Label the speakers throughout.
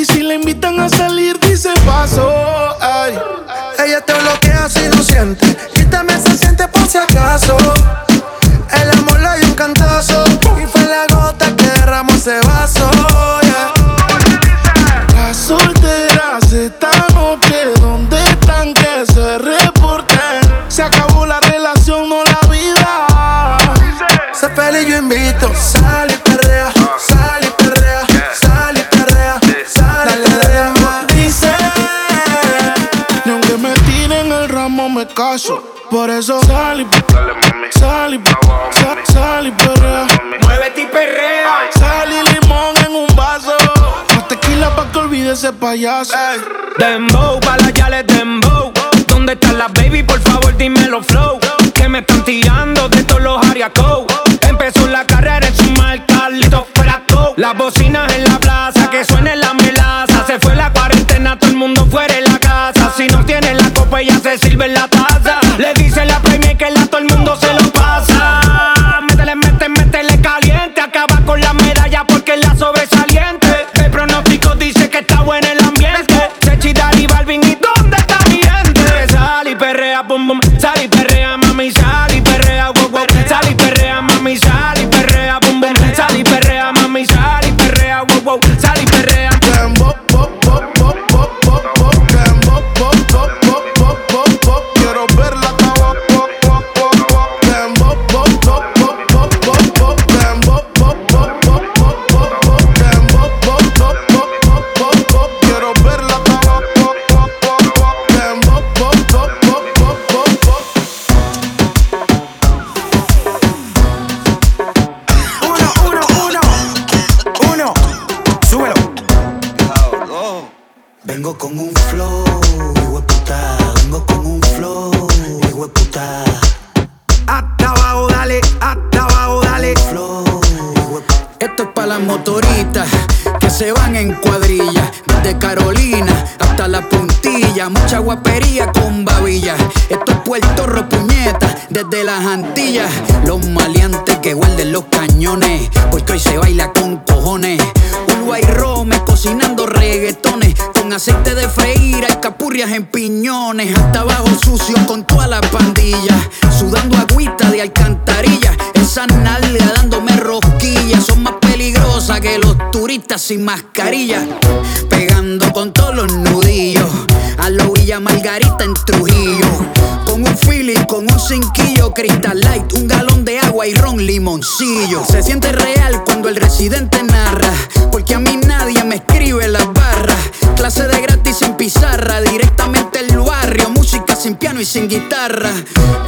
Speaker 1: Y si le invitan a salir, dice paso.
Speaker 2: Ella te bloquea si no siente. Quítame se siente por si acaso. El amor le dio un cantazo. Y fue la gota que derramó ese vaso.
Speaker 1: El ramo me caso. Por eso sal y sal y sal y perrea.
Speaker 3: Muévete y perrea.
Speaker 1: Sal y limón en un vaso. Más tequila pa' que olvide ese payaso.
Speaker 3: Dembow, pa' la yales dembow. ¿Dónde están las baby? Por favor, dímelo flow. Que me están tirando de todos los ariacos. Empezó la carrera en su marca, listo fraco. Las bocinas en la plaza, que suene la melaza. Se fue la cuarentena, todo el mundo fuera de la casa. Si no tiene copa, ya se sirve en la taza. Le dice la premia que la todo el mundo se lo pasa. Métele, métele, métele caliente. Acaba con la medalla porque es la sobresaliente. El pronóstico dice que está bueno el ambiente. Sechi, y Balvin, ¿y dónde está mi gente? Sal y perrea,
Speaker 4: sin mascarilla. Pegando con todos los nudillos. A lo Villa Margarita en Trujillo. Con un feeling, con un cinquillo, Crystal Light, un galón de agua y ron limoncillo. Se siente real cuando el residente narra, porque a mí nadie me escribe las barras. Clase de gratis sin pizarra, directamente el barrio, música sin piano y sin guitarra.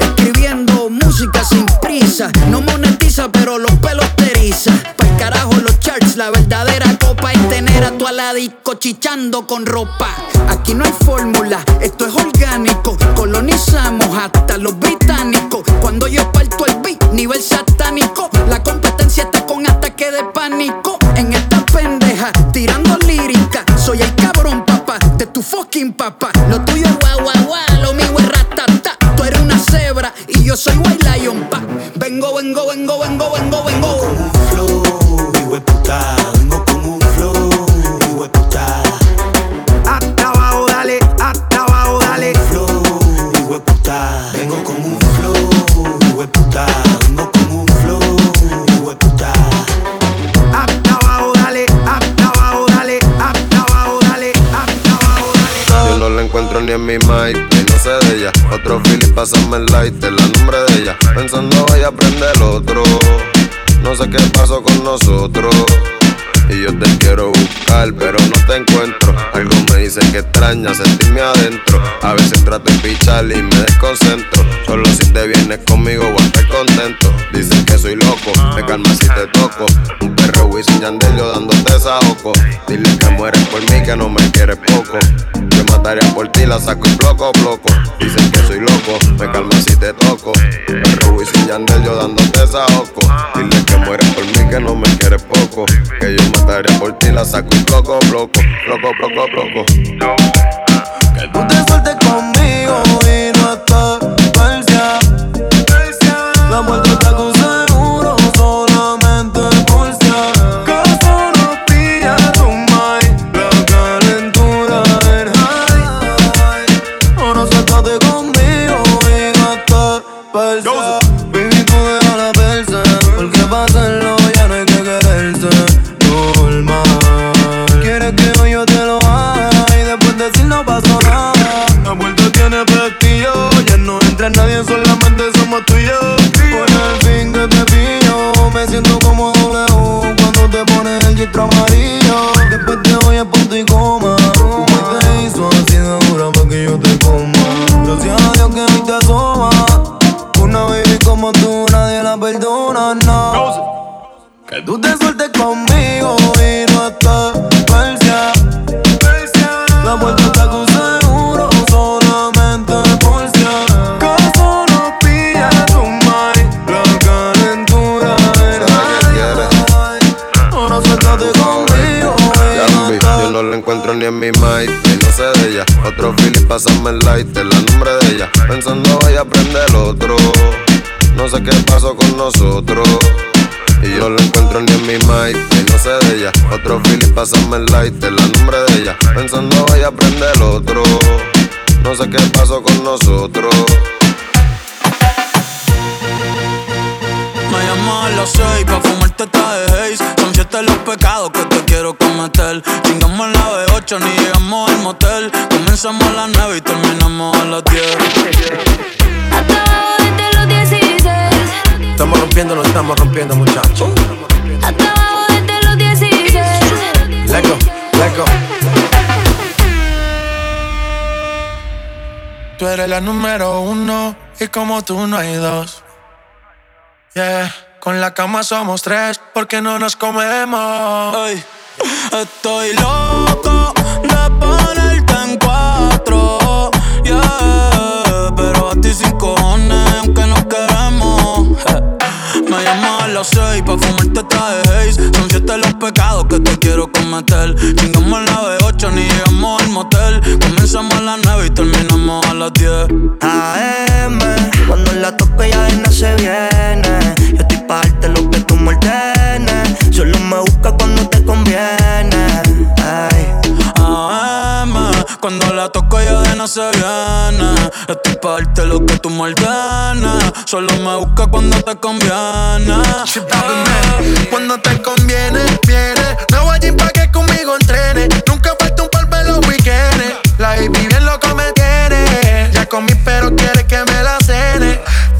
Speaker 4: Escribiendo música sin prisa, no monetiza, pero los pelos te eriza. Pa'l carajo los charts, la verdadera copa es tener a tu aladico chichando con ropa. Aquí no hay fórmula, esto es orgánico. Colonizamos hasta los británicos. Cuando yo parto el beat, nivel satánico. La competencia está con ataque de pánico. En esta pendeja, tirando lírica. Soy el cabrón, papá, de tu fucking papá. Lo tuyo es guau, guau, lo mío es ratata. Tú eres una cebra y yo soy white lion, pa. Vengo, vengo, vengo, vengo, vengo, vengo.
Speaker 5: Ni en mi mind, y no sé de ella. Otro Philip, pásame el light, el nombre de ella. Pensando voy a aprender otro. No sé qué pasó con nosotros. Y yo te quiero buscar, pero no te encuentro. Algo me dice que extraña sentirme adentro. A veces trato de pichar y me desconcentro. Solo si te vienes conmigo voy a estar contento. Dicen que soy loco, me calma si te toco. Un perro Wisin Yandel yo dándote ojo. Dile que mueres por mí, que no me quieres poco. Yo mataría por ti, la saco y bloco, bloco. Dicen que soy loco, me calma si te toco. Perro Wisin Yandel yo dándote ojo. Dile que mueres por mí, que no me quieres poco. Que mataría por ti, la saco y bloco, bloco. Bloco, bloco, bloco.
Speaker 6: Que tú te sueltes conmigo y no estás Persia. La vuelta está con seguro, solamente por si acaso nos pilla tu mind. La calentura en high. Ahora suéltate conmigo y no estás Persia. Nadie la perdona, no. Que tú te sueltes conmigo y no estás Persia. La vuelta está con seguro, solamente por si acaso nos pilla tu mind. La calentura en high. Ahora suéltate conmigo y no estás
Speaker 5: yo no la encuentro ni en mi mind y no sé de ella. Otro feeling, pásame el light, la nombre de ella. Pensando voy a aprender otro. No sé qué pasó con nosotros. Y yo no la encuentro ni en mi mind y no sé de ella. Otro feeling, pásame el light, la nombre de ella. Pensando voy a aprender otro. No sé qué pasó con nosotros.
Speaker 7: Me llamo a las seis pa' fumarte esta de haze Son siete los pecados que te quiero cometer Chingamos la B8 ni llegamos al motel Comenzamos a las nueve y terminamos a las 10
Speaker 2: Estamos rompiendo, nos estamos rompiendo, muchachos.
Speaker 8: Hasta abajo desde los 16.
Speaker 2: Let go, let go.
Speaker 6: Tú eres la número uno y como tú no hay dos. Yeah, con la cama somos tres porque no nos comemos.
Speaker 7: Ey, Estoy loco de ponerte en cuatro Yeah, pero a ti sin Me llamas a las seis pa' fumarte esta de haze Son siete los pecados que te quiero cometer. Chingamos en la B8 ni llegamos al motel. Comenzamos a las nueve y terminamos a las 10
Speaker 9: AM, cuando la toco ya no se viene. Cuando
Speaker 7: la toco ya de no se viene. Estoy pa' darte lo que tú me ordenes. Solo me busca cuando te conviene.
Speaker 6: Cuando te conviene, viene. Me voy allí pa' que conmigo entrene. Nunca falta un par los weekends. La baby bien loco me tiene. Ya comí, pero quiere que me la cene.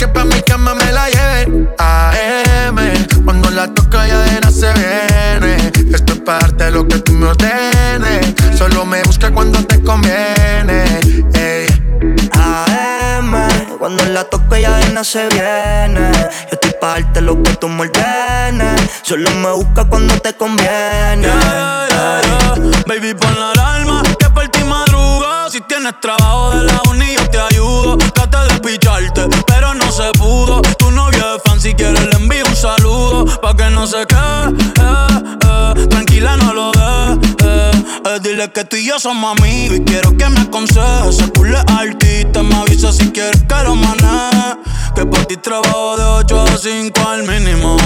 Speaker 6: que pa' mi cama me la lleve. AM, cuando la toca ya de nada se viene. Esto es parte de lo que tú me ordenes. Solo me busca cuando te conviene.
Speaker 9: AM, cuando la toco ya de nada se viene. Yo estoy pa' darte lo que tú me ordenes. Solo me busca cuando te conviene.
Speaker 7: Yeah, yeah, yeah. Baby, pon la alarma que por tienes trabajo de la uni, yo te ayudo. Trate de picharte, pero no se pudo. Tu novio es fan, si quieres le envío un saludo. Pa' que no se quede, eh, eh. tranquila, no lo ve. Eh, dile que tú y yo somos amigos y quiero que me aconsejes. Se pule altita, me avisa si quieres que lo maneje. Que por ti trabajo de 8 a 5 al mínimo.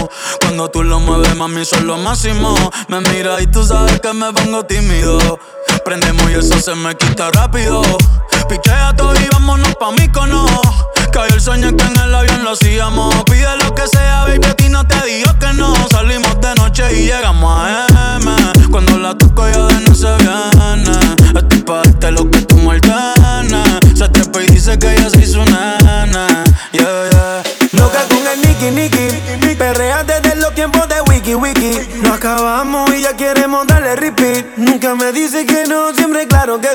Speaker 7: Cuando tú lo mueves, mami, son lo máximo. Me mira y tú sabes que me pongo tímido. Prendemos y eso se me quita rápido. Pichea todo y vámonos pa' mí cono. Cayó el sueño que en el avión lo hacíamos. Pide lo que sea, baby, a ti no te digo que no. Salimos de noche y llegamos a M. Cuando la toco ya de no se viene. Estoy pa' darte lo que tú me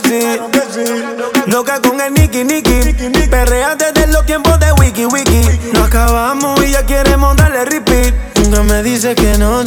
Speaker 7: que
Speaker 2: sí. Loca con el Nicky Nicky. Perrea desde los tiempos de Wiki Wiki. No acabamos y ya queremos darle repeat. Nunca me dice que no,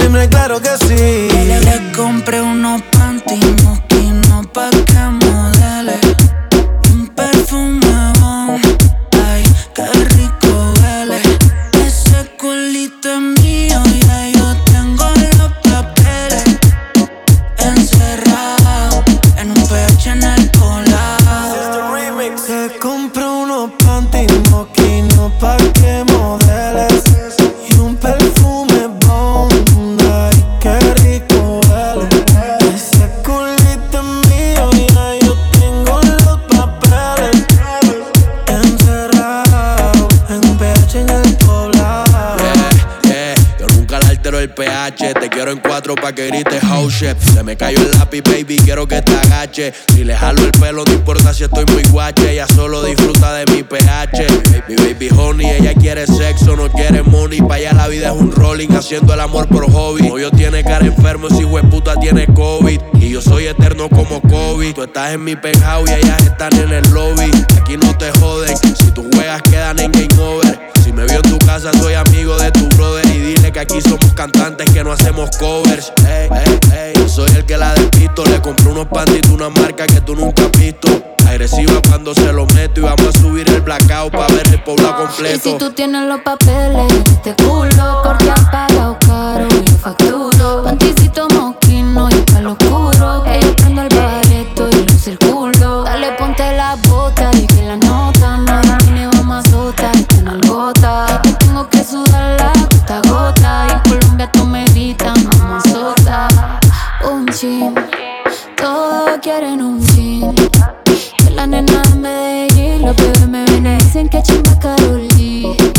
Speaker 10: Te quiero en cuatro pa' que grites house shit. Se me cayó el lápiz, baby, quiero que te agache. Si le jalo el pelo, no importa si estoy muy guache. Ella solo disfruta de mi pH. Mi baby honey, ella quiere sexo, no quiere money. Pa' allá la vida es un rolling, haciendo el amor por hobby. yo tiene cara enfermo, ese puta tiene COVID. Y yo soy eterno como COVID. Tú estás en mi penthouse y ellas están en el lobby. Aquí no te joden, si tú juegas quedan en game over. Me vio en tu casa, soy amigo de tu brother. Y dile que aquí somos cantantes que no hacemos covers. Ey, ey, ey. Yo soy el que la despisto. Le compré unos pantitos, una marca que tú nunca has visto. Agresiva cuando se lo meto. Y vamos a subir el blackout pa' ver el poblado completo.
Speaker 8: Y si tú tienes los papeles, este culo, porque han pagado caro yo facturo. Panticito moquino Medellín, los bebés me ven y dicen que chimba Karol G.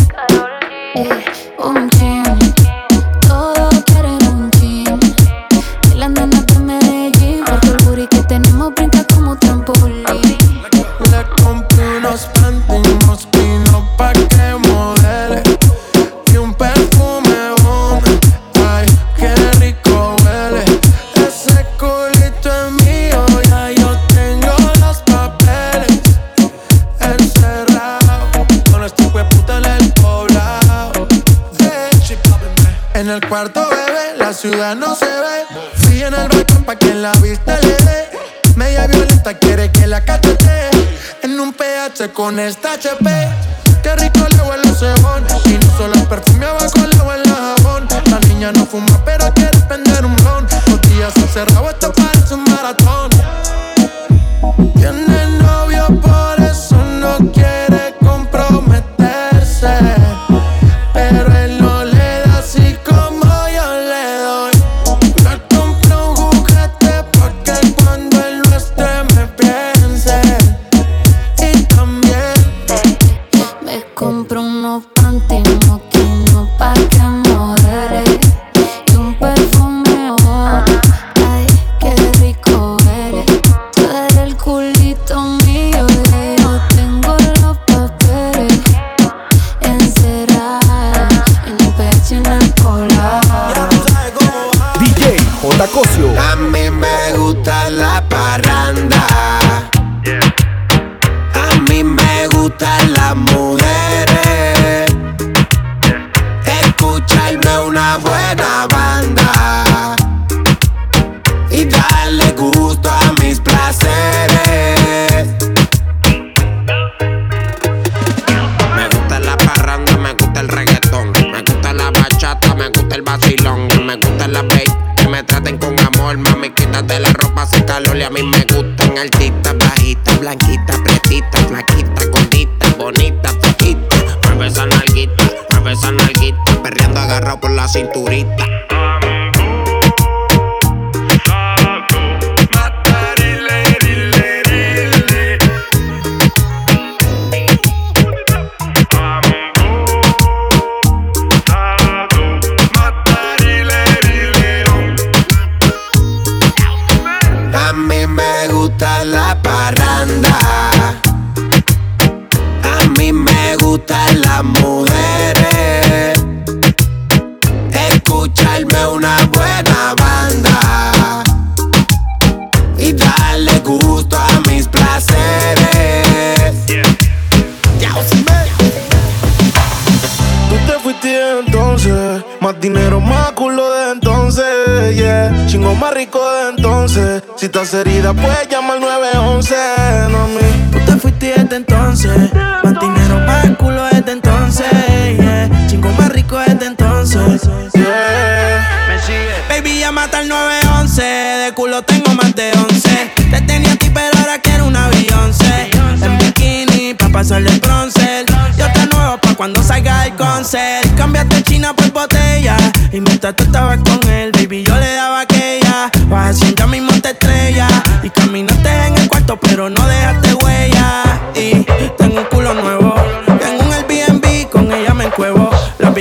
Speaker 2: no se ve. Fui en el balcón pa' que la vista le dé. Media violenta quiere que la cachete. En un PH con esta HP Qué rico
Speaker 11: blanquitas, pretitas, flaquitas, gorditas, bonitas, flaquitas. Mueve esa nalguita, mueve esa nalguita, perreando agarrado por la cinturita. A mí me gusta la parranda.
Speaker 1: Más rico de entonces. Si estás herida, puedes llamar al 911, no a mí.
Speaker 12: Tú te fuiste desde entonces, más dinero, más culo desde entonces, yeah. Chingo más rico desde entonces,
Speaker 1: yeah.
Speaker 12: Me sigue. Baby, llama al 911, de culo tengo más de 11. Te tenía a ti, pero ahora quiero una Beyoncé. En bikini, pa' pasarle el bronce. Yo te nuevo pa' cuando salga el concert. Cambiaste China por botella. Y mientras tú estabas con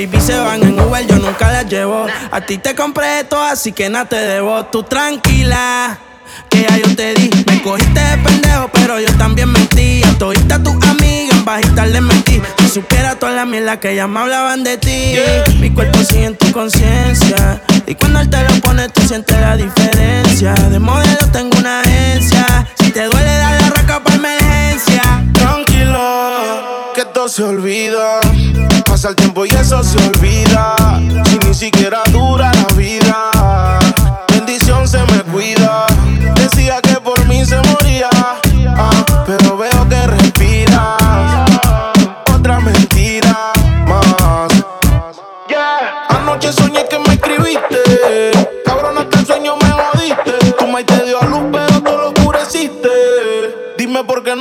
Speaker 12: baby se van en Uber, yo nunca las llevo. A ti te compré esto, así que nada te debo. Tú tranquila. Que ya yo te di, me cogiste de pendejo, pero yo también mentí. A todita tus amigas en bajita le mentí. Si supiera toda la mierda que ya me hablaban de ti. Mi cuerpo sigue en tu conciencia. Y cuando él te lo pone, tú sientes la diferencia. De modelo tengo una agencia. Si te duele, dale la raca para emergencia.
Speaker 1: Tranquilo, se olvida. Pasa el tiempo y eso se olvida. Si ni siquiera dura la vida. Bendición se me cuida.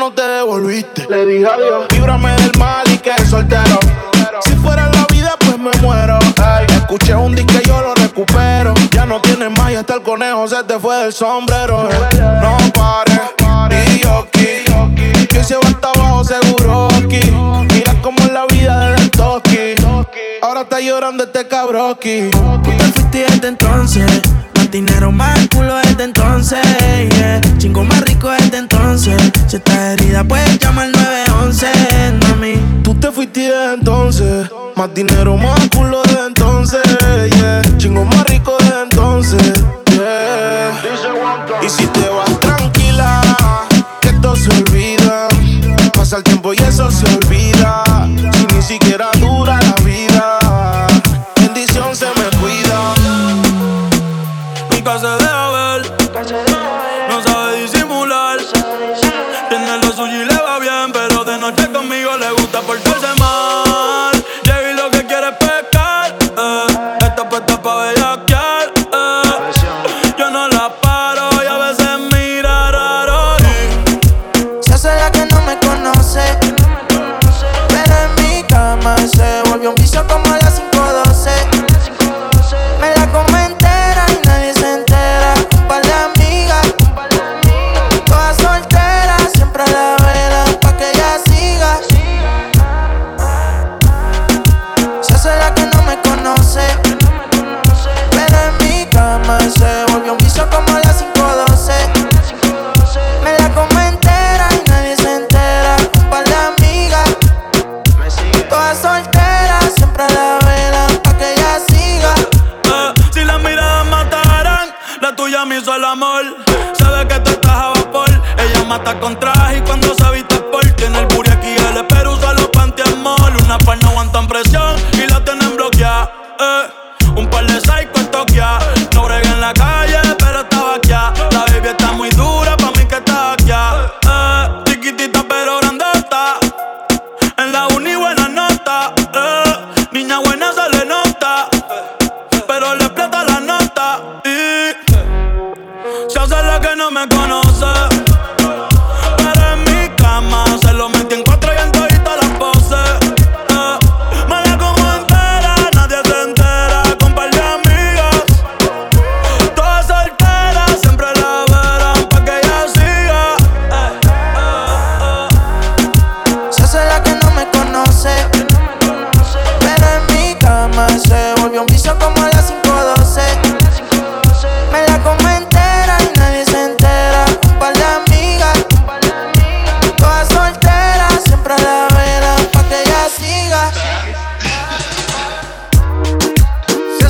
Speaker 1: No te devolviste. Le dije adiós. Líbrame del mal y que soltero. Si fuera la vida, pues me muero. Ey, escuché un disco y yo lo recupero. Ya no tienes más y hasta el conejo se te fue del sombrero. eh. No pares, y yo aquí. Que se va hasta abajo seguro aquí. Mira cómo es la vida del toki. Ahora está llorando este cabroki.
Speaker 12: Tú te fuiste desde entonces. Dinero, más culo desde entonces. Yeah. Chingo más rico desde entonces. Si estás herida, puedes llamar al 911, mami.
Speaker 1: Tú te fuiste desde entonces. Más dinero, más culo desde entonces. Yeah. Chingo más rico desde entonces. Yeah. Y si te vas tranquila, que esto se olvida. Pasa el tiempo y eso se olvida.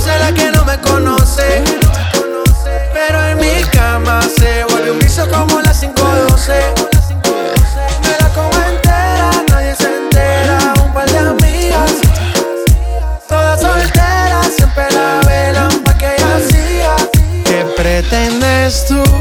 Speaker 1: Esa la
Speaker 7: que no
Speaker 12: me conoce. Pero en mi cama se vuelve un piso como las 512. Me la como entera, nadie se entera. Un par de amigas, todas solteras, siempre la velan pa' que ella siga.
Speaker 7: ¿Qué pretendes tú?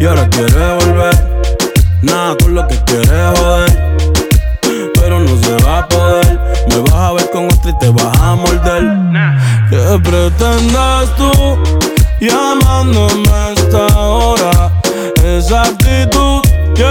Speaker 13: y ahora quiere volver. Nada con lo que quiere joder, pero no se va a poder. Me vas a ver con otro y te vas a morder. ¿Qué pretendes tú llamándome a esta hora? Esa actitud, yeah,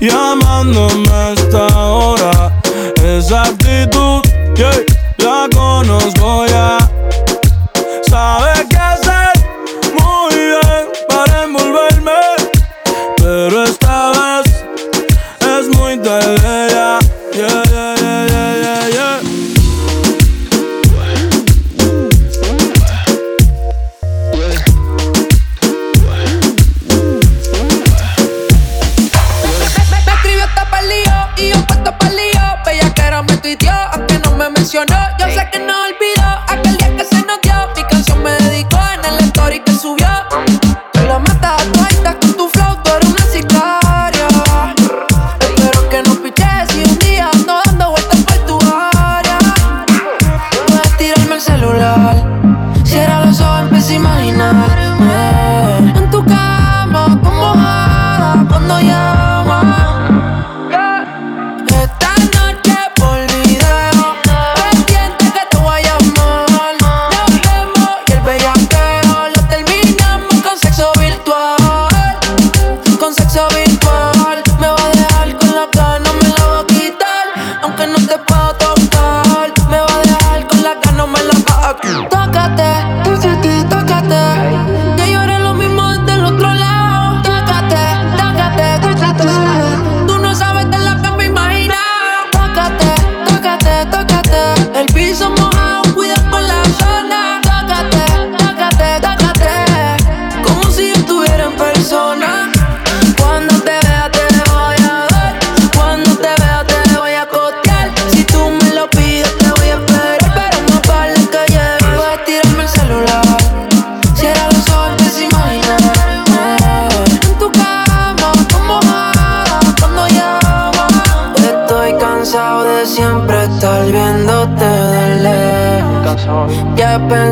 Speaker 13: Llamándome a esta hora. Esa actitud, yeah, la conozco ya.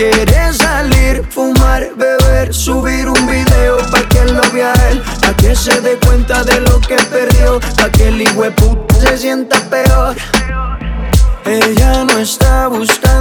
Speaker 6: Quiere salir, fumar, beber, subir un video pa' que lo vea él, pa' que se dé cuenta de lo que perdió, pa' que el hijo se sienta peor. Ella no está buscando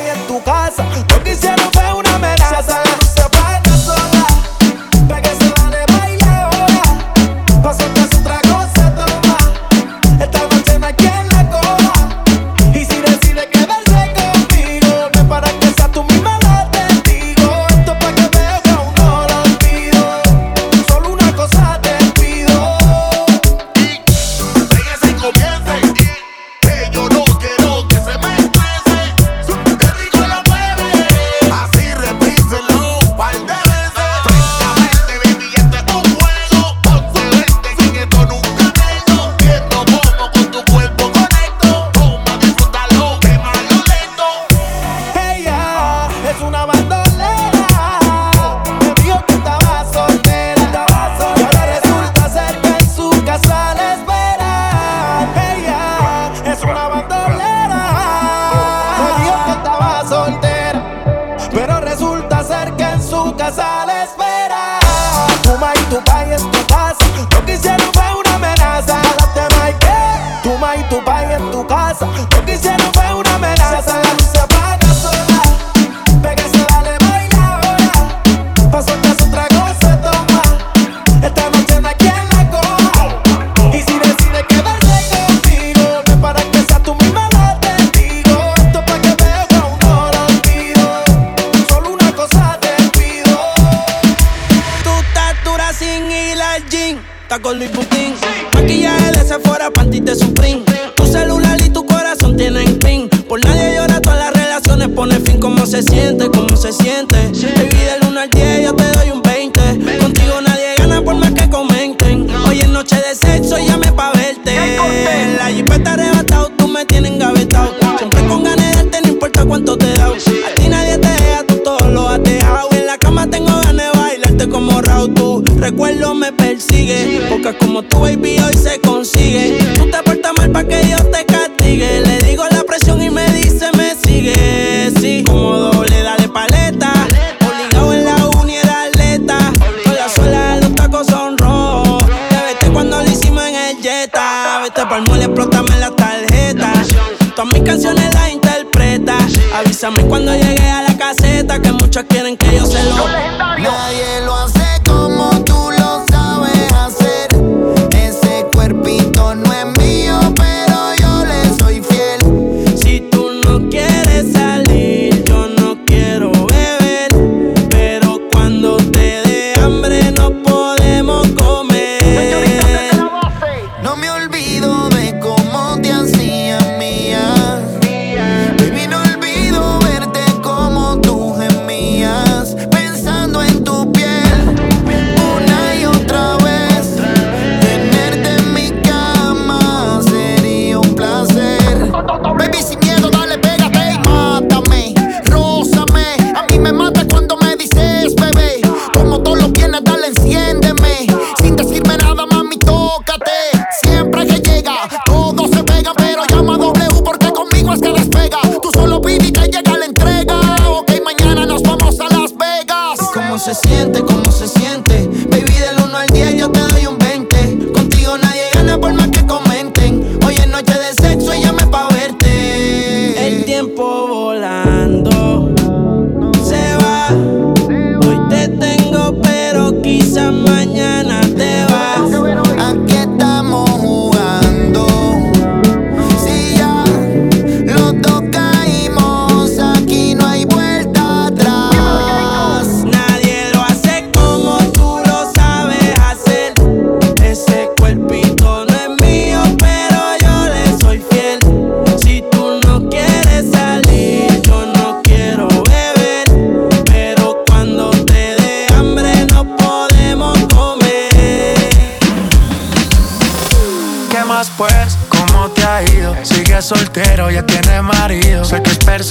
Speaker 14: y en tu casa.
Speaker 15: Yo
Speaker 14: una amenaza.
Speaker 16: canciones las interpreta. Avísame cuando llegue a la caseta que muchos quieren que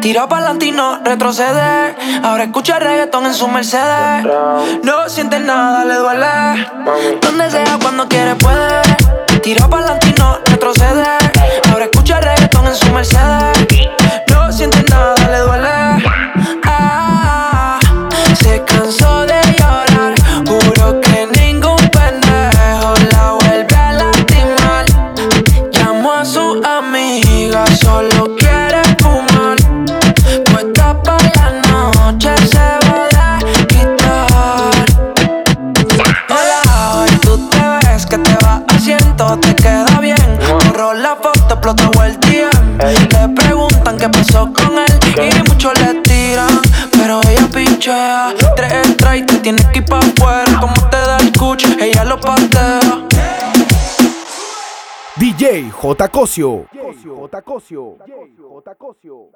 Speaker 17: Tira para latino, retroceder. Ahora escucha reggaetón en su Mercedes. No siente nada, le duele. Donde sea, cuando quiere, puede. Tira para latino, retroceder. Ahora escucha reggaetón en su Mercedes. No
Speaker 16: siente nada, le duele. que pasó con él. Y muchos le tiran, pero ella pinchea. Tres strikes, te tienes que ir pa' afuera. Como te da el cuch, ella lo patea.
Speaker 18: DJ J. Cosio. J. Cosio. J. Cosio.